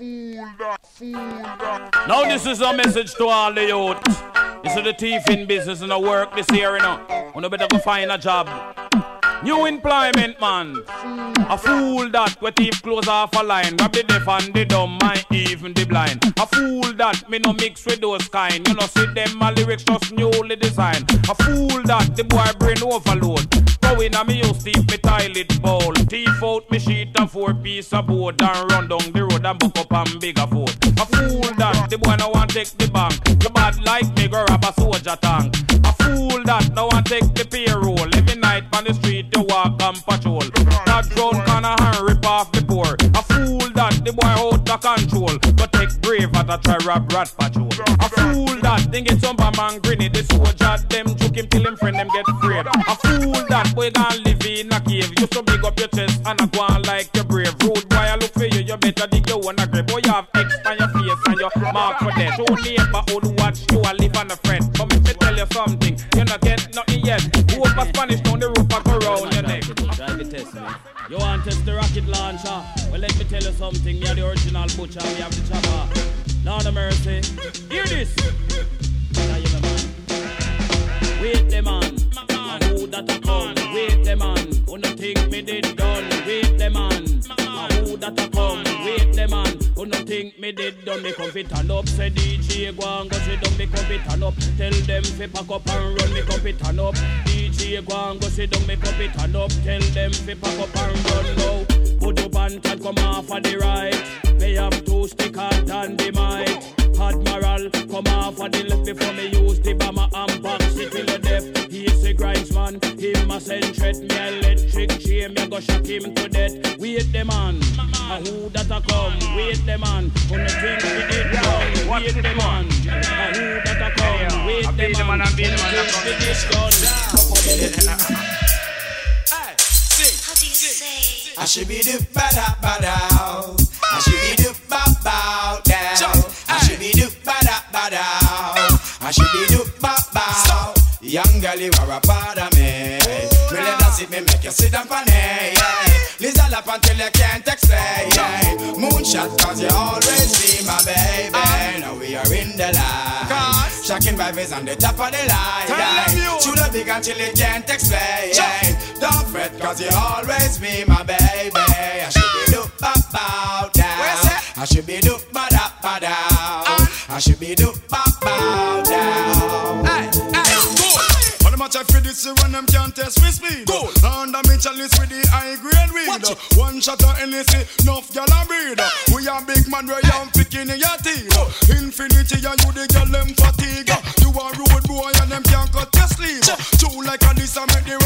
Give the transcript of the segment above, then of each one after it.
Now this is a message to all the youth. This is the thief in business and the work this year, you know. You better go find a job. New employment, man. A fool that we thief close off a line. Grab the deaf and the dumb, and even the blind. A fool that me no mix with those kind. You know, see them my lyrics just newly designed. A fool that the boy brain overload. Go in a me use thief me toilet bowl. Thief out me sheet and four piece of board and run down the road and book up and bigger food. A fool that the boy no want take the bank. You bad like me go rob a soldier tank. A fool that no want take the payroll. The you walk and patrol. That round corner and rip off the poor. A fool that the boy out of control. But take brave at a try rob rat patrol. A fool that think it's some man grinny. The soldier them juke him till him friend them get afraid. A fool that boy can live in a cave. You so big up your chest and a go on like you're brave. Rude boy I look for you, you better dig your one a grave. Boy you have X on your face and your mark for death. Show who watch you a live on a friend. But me tell you something, you not get nothing yet. Who a Spanish You want to test the rocket launcher? Well, let me tell you something. Me are the original butcher. We have the chopper. Lord of mercy. Hear this. Think me did done? Me come fit turn up. Say DJ go and go sit down. Me come fit turn up. Tell them fi pack up and run. Me come fit turn up. DJ go and go sit down. Me come fit turn up. Tell them fi pack up and run now. Put up and touch come off of the right. Me have two stickers and the mic. Admiral, come off of the left before me use the bomber and box it till the death. He's a grinds man, him a send threat. Me electric chain, me go shock him to death. Wait the man, a who that a come? Wait the man, who no think we did done? Wait the man, a who that a come? Wait the man, who no think we did done? I should be the bada bada. I should be the ba bow down. I should be the bada bada. I should be the ba bow. Young girl, you are a part of me. Really, that's it, me make you sit down for. Yeah. Listen up until you can't explain. Moonshot, cause you always be my baby. Now we are in the light. Shocking vibes on the top of the line. Shoot the big until you can't explain. Don't fret, cause you always be my baby. I should be look bow down. I should be look ba da ba down. I should be look ba bow the match I feel this when them can't test with speed. Go. Under me chalice with the high grade weed. One shot of NSC, enough gyal a breed. We a big man, we am picking in your teeth. Infinity and you the gyal them fatigue. You a road boy and them can't cut your sleeve. True like a this I make the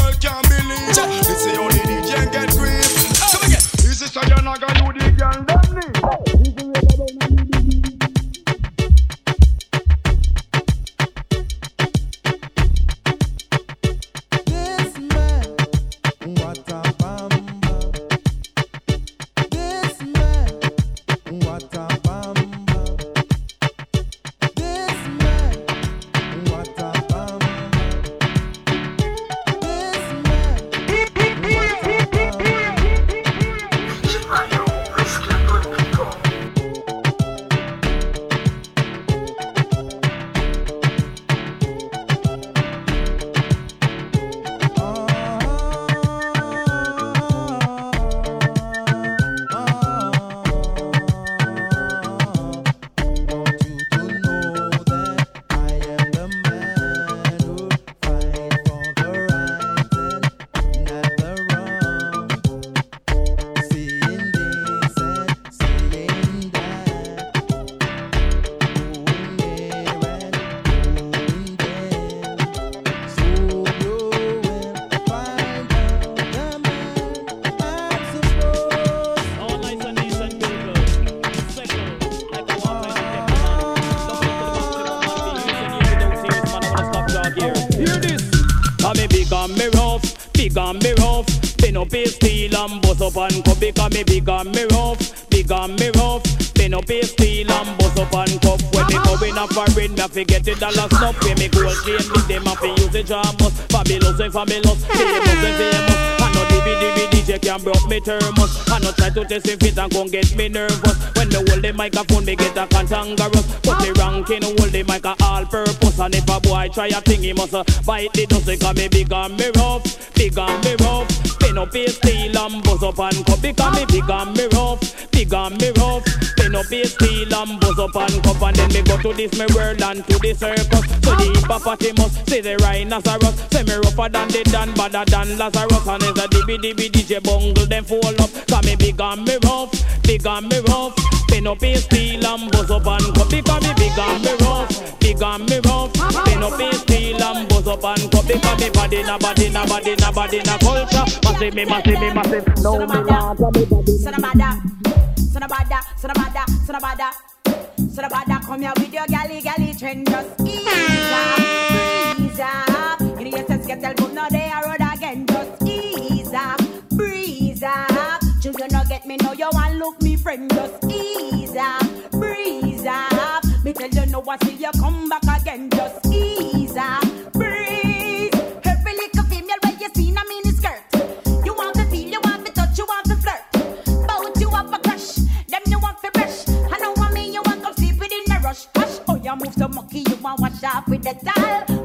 steel and bust up and cup because me big and me rough, big and me rough. Pin up his steel and bust up and cup. When me go in a foreign, me to get it dollar stuff. When me gold chain, me them have to use it jamos. Fabulous and fabulous, famous and famous. I know DVD DJ can broke me thermos. I know try to test if it and gon' get me nervous. When me hold the microphone, me get a cantankerous. Put the ranking, hold the mic a all purpose. And if a boy try a thing, he must uh, bite the dust. Because me big and me rough, big and me rough. Pin up his steel and buzz up and cup. Because me big and me rough, big and me rough. Pin up his steel and buzz up and cup. And then me go to this me world and to the circus. So the hippopotamus, say the rhinoceros. Say me rougher than the Dan, badder than Lazarus. And it's a dibby dibby DJ bungle, then fall up. Cause me big and me rough, big and me rough. Pin up his steel and buzz up and cup. Because me big and me rough, big and me rough. Pin up his steel and buzz up and cup. Because me body na body na body na body na culture. Massive me, massive me, massive. No me not a me body. Son of bada, son of bada, son of bada, son of bada. Son of bada, come here with your galley, galley trend, just ease up, breeze up. You know your sense get tell boom, now they are friend, just ease up, breeze up. Me tell you no, I see you come back again, just ease up, breeze. Every little female where you see, I mean skirt. You want to feel, you want to touch, you want to flirt. Bout you have a crush, them you want to brush. I know what me, you want come sleep within a rush. Hush, oh you move so monkey, you want wash off with the towel.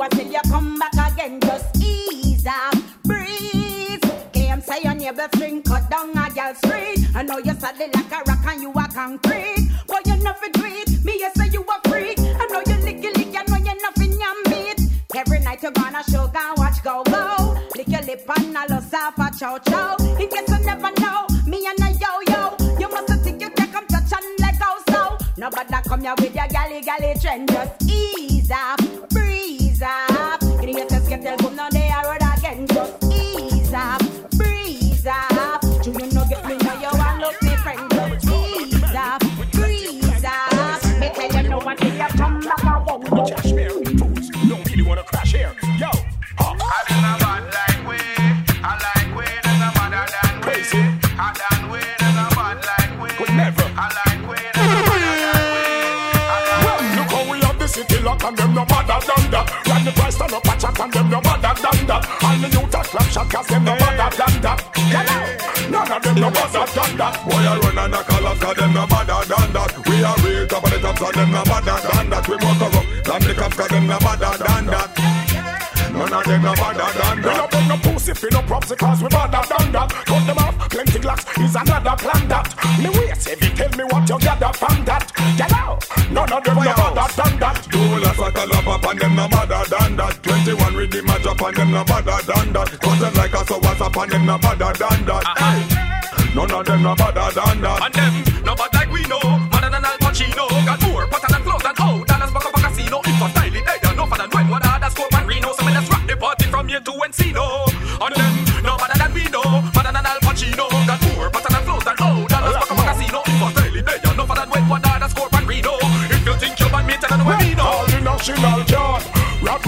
Until you come back again. Just ease up, breeze. Claim say your neighbor fling cut down a girl's street. I know you're solid like a rock and you are concrete. Boy, you nothing tweet. Me you say you a freak. I know you licky lick. I know you're nothing your meat. Every night you're gonna show watch go go. Lick your lip and I love off a chow chow. In case you never know, me and a yo yo. You must think you can come touch and let go so. Nobody come here with your galley galley trend. Just ease up, youth a clap shot cause them no madder than that. None of them no madder than that. Boy, I run and a call us cause them no madder than that. We are real top of the top so them no madder than that. We more corrupt than the cops cause them no madder than that. None of them no madder than that. We no bring no pussy fi no props because we madder than that. Cut them off, plenty glocks is another plan that. Me wait, if you tell me what you gather from that. Hello. None of them no 21 with the match and them no madder than that. Cut them like a so what's up and them no madder than that. Uh-huh. Hey. None of them no madder than that. And them,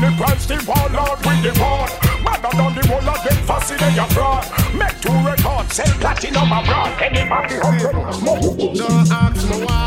the price, the out with the ball Madder than the whole of them fussy they a fraud. Make two records, sell platinum abroad. Anybody hungry, Don't ask me why.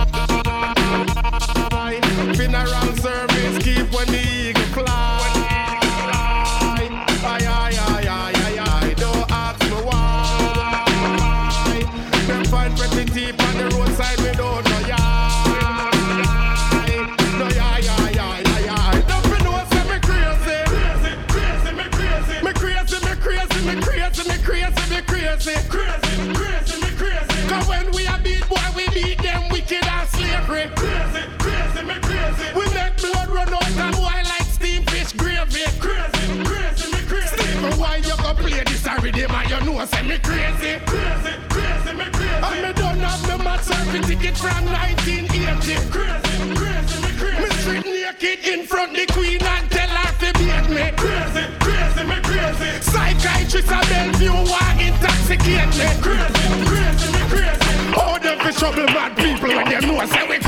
And. Crazy, crazy, me crazy. We make blood run out and boy like steam fish gravy. Crazy, crazy, me crazy. Steve, why you go play this a rhythm and you know say me crazy. Crazy, crazy, me crazy. And me don't have me match surfing ticket from 1980. Crazy, crazy, me crazy. Me straight naked in front the queen and tell her to beat me. Crazy, crazy, me crazy. Psychiatrist at Bellevue want intoxicate me. Crazy, crazy, me crazy. Oh, them fi trouble mad people when them know say we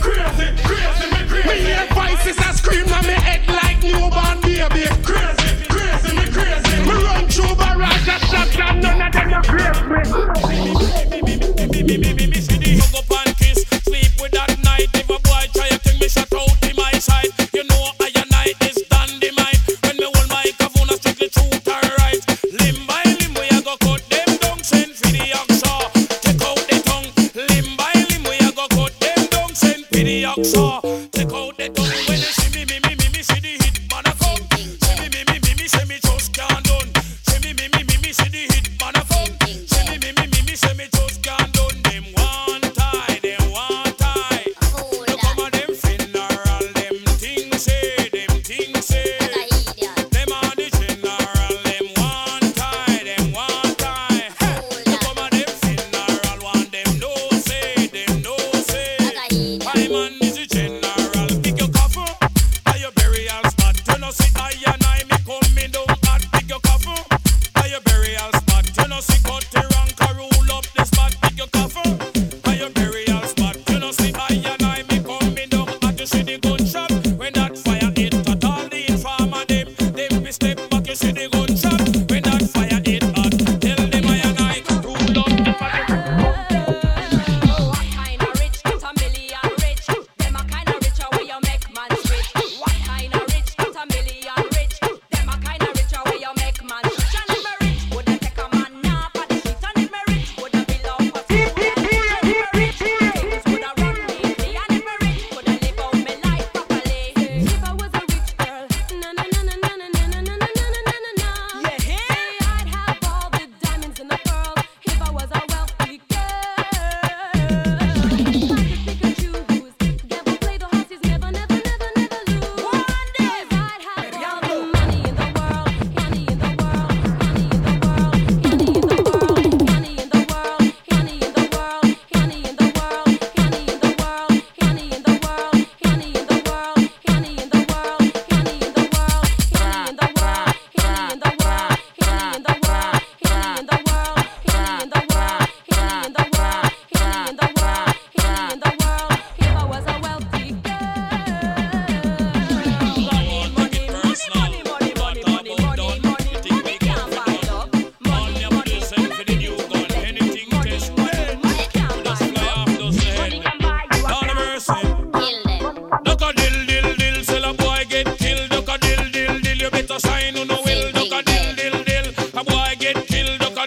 crazy. Crazy, me crazy. Me hear voices I scream on me head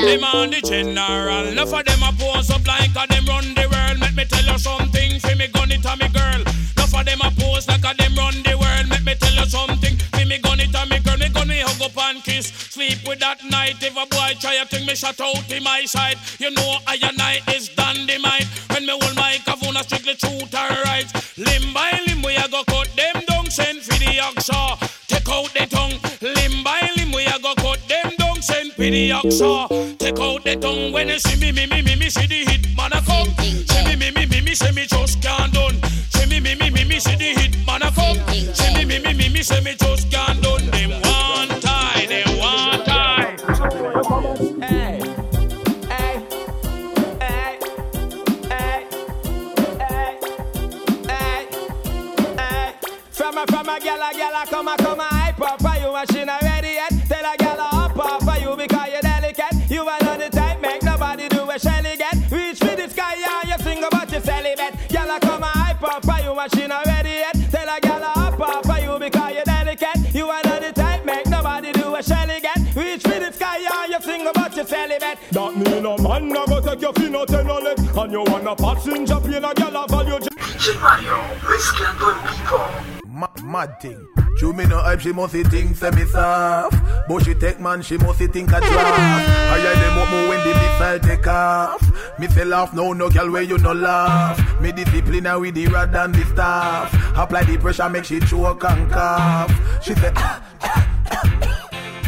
Them on the general, enough of them a pose up like a them run the world. Let me tell you something, fi me gun it a me girl. Enough of them a pose like a them run the world. Let me tell you something, fi me gun it a me girl. Me gun me hug up and kiss, sleep with that night. If a boy try a thing, me shut out in my side. You know I and I is dynamite. When me hold my kavuna strictly truth for the oxa. Take out the tongue when you see me, me, me, me, me, see the hit man a come. See me, me, me, me, me, say me just can't done. See me, me, me, me, me, see the hit man a come. See me, me, me, me, me, say me just can't done. Them one tie, them one tie. From a from a gyal a gyal a come a come you your celibate. That mean a man na go take your fin out and leg And you wanna passenger plane a gal a value Ma- mad thing. She me no hype, she must think say me soft. But she take man, she must think a draft. I hear them up more when the missile take off. Me say laugh, no no girl where you no laugh. Me discipline her with the rod and the staff. Apply the pressure, make she choke and cough. She say.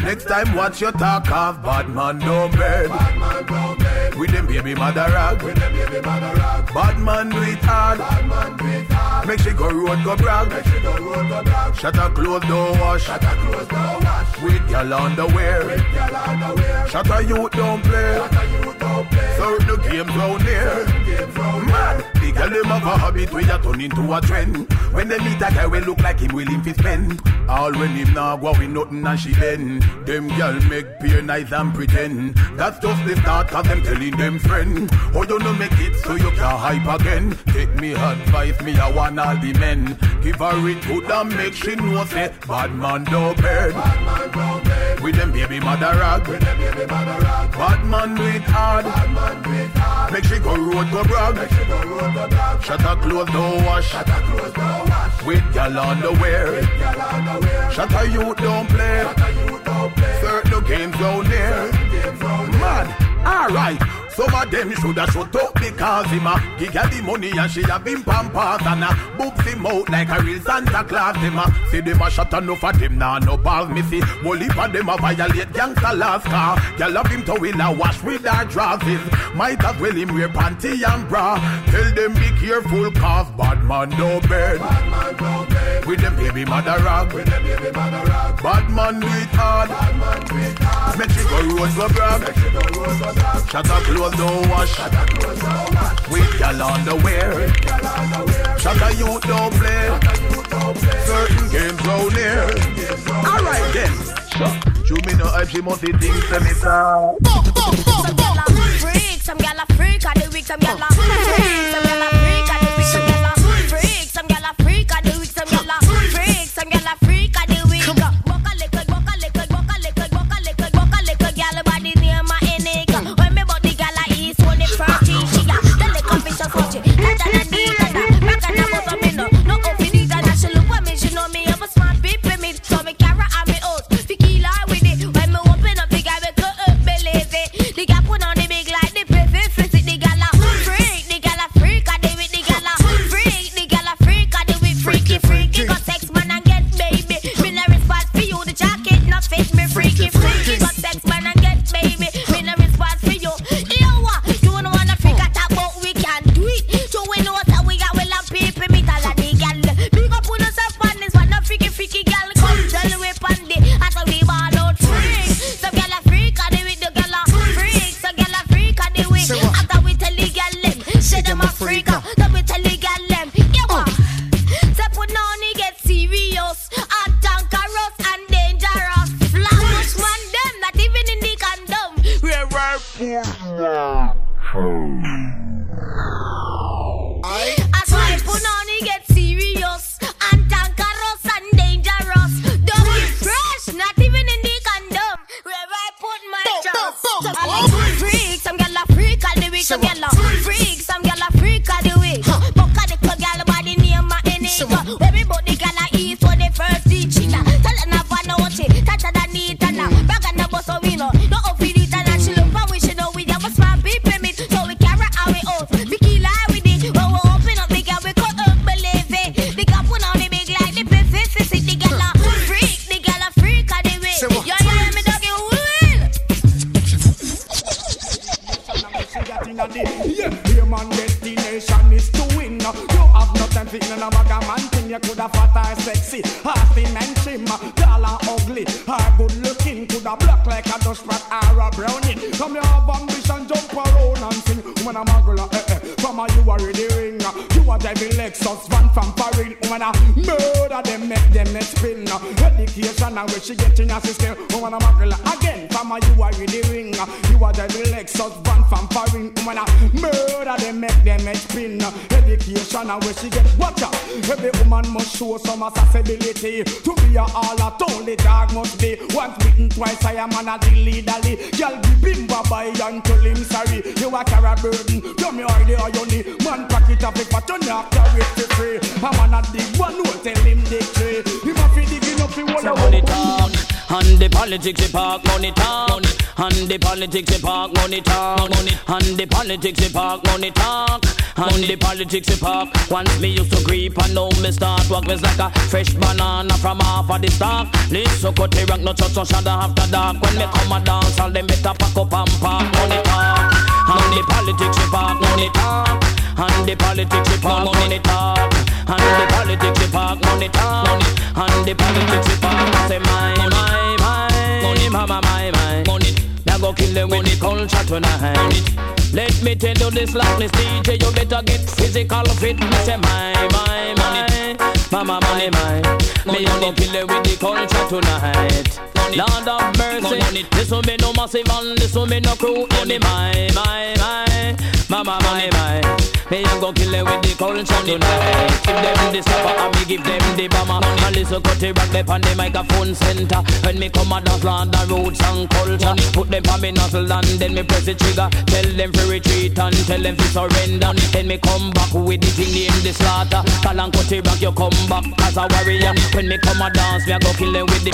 Next time watch your talk off Bad man no bed. With them baby mother rag. Bad man do it hard Make she go road go brag. Shut her clothes don't wash. With gal underwear Shut her youth don't play. Certain games round here. Mad The girl them have a habit where you turn into a trend. When they meet a guy we look like him willing to spend All when him now go with nothing and she bend Them girl make peer nice and pretend. That's just the start cause them telling them friend. Oh you no make it so you can hype again? Take me advice me I want all the men. Give her it good and make she know say Bad man don't bed. With them baby mother rag. Bad man do it hard. Make she go road go brag. Shut her clothes don't wash. With gal underwear Shut her youth don't play Certain games down there. Mad Alright some of them shoulda shut up because him a give her the money and she have him pampas and a boobs him out like a real Santa Claus. Them a say them a shut enough of them nah no balls me see. Heap of them a violate gangsta laws car. Girl love him to will a wash with her dresses. Might as well him wear panty and bra. Tell them be careful cause bad man no bed. With them baby mother rag. Bad man do it hard. Make she go road go brag. Shut up clothes don't wash. With gal underwear. Shut up youth don't play. Certain games round here. Alright then. Show me no hype, she must be things me sir. Some freak, some gyal a freak of the week, some gyal a freak, some freak murder and where she get in her system. When I'm a girl again, from a you already ring. You a the Lexus van from Paris. When I murder them, make them next spin. Education and where she get watch out. Every woman must show some accessibility. To be a all a only dog must be. Once bitten, twice I am on a dilly dally. Girl be bimba by until him sorry. You a carry a burden. Come here, the iron Man pocket up it, but you not carry it for free. I'm on a dig one, no tell him dig three. Him a fi digging up the wall talk, and the politics we park money talk, and the politics we park money talk, and the politics we park money talk, and the politics we park. Once me used to creep and now me start walk me like a fresh banana from half of the stalk. Listen, cut the rock, no touch, no shadow after dark. When me come a dance, all them better pack up and park money talk, and the politics we park money talk. And the politics we park money talk And the politics we park money talk And the politics we park Say my, my, my. Money, mama, my, my Money. Now go kill them with the culture tonight. Let me tell you this slackness DJ You better get physical fit Me say my, my, my. Mama, my, my Me a go kill them with the culture tonight. Lord of mercy. This will be no massive and this will be no crew. Me, my, my, my. Mama, my, my Me a go kill them with the culture tonight. Give them the supper and me give them the bomber And listen cut the rock them on the microphone center. When me come a dance land the roots and culture. Put them on me nozzle and then me press the trigger. Tell them to retreat and tell them to surrender. Then me come back with the thing named the slaughter. Call and cut the rock you come back as a warrior. When me come a dance me a go kill them with the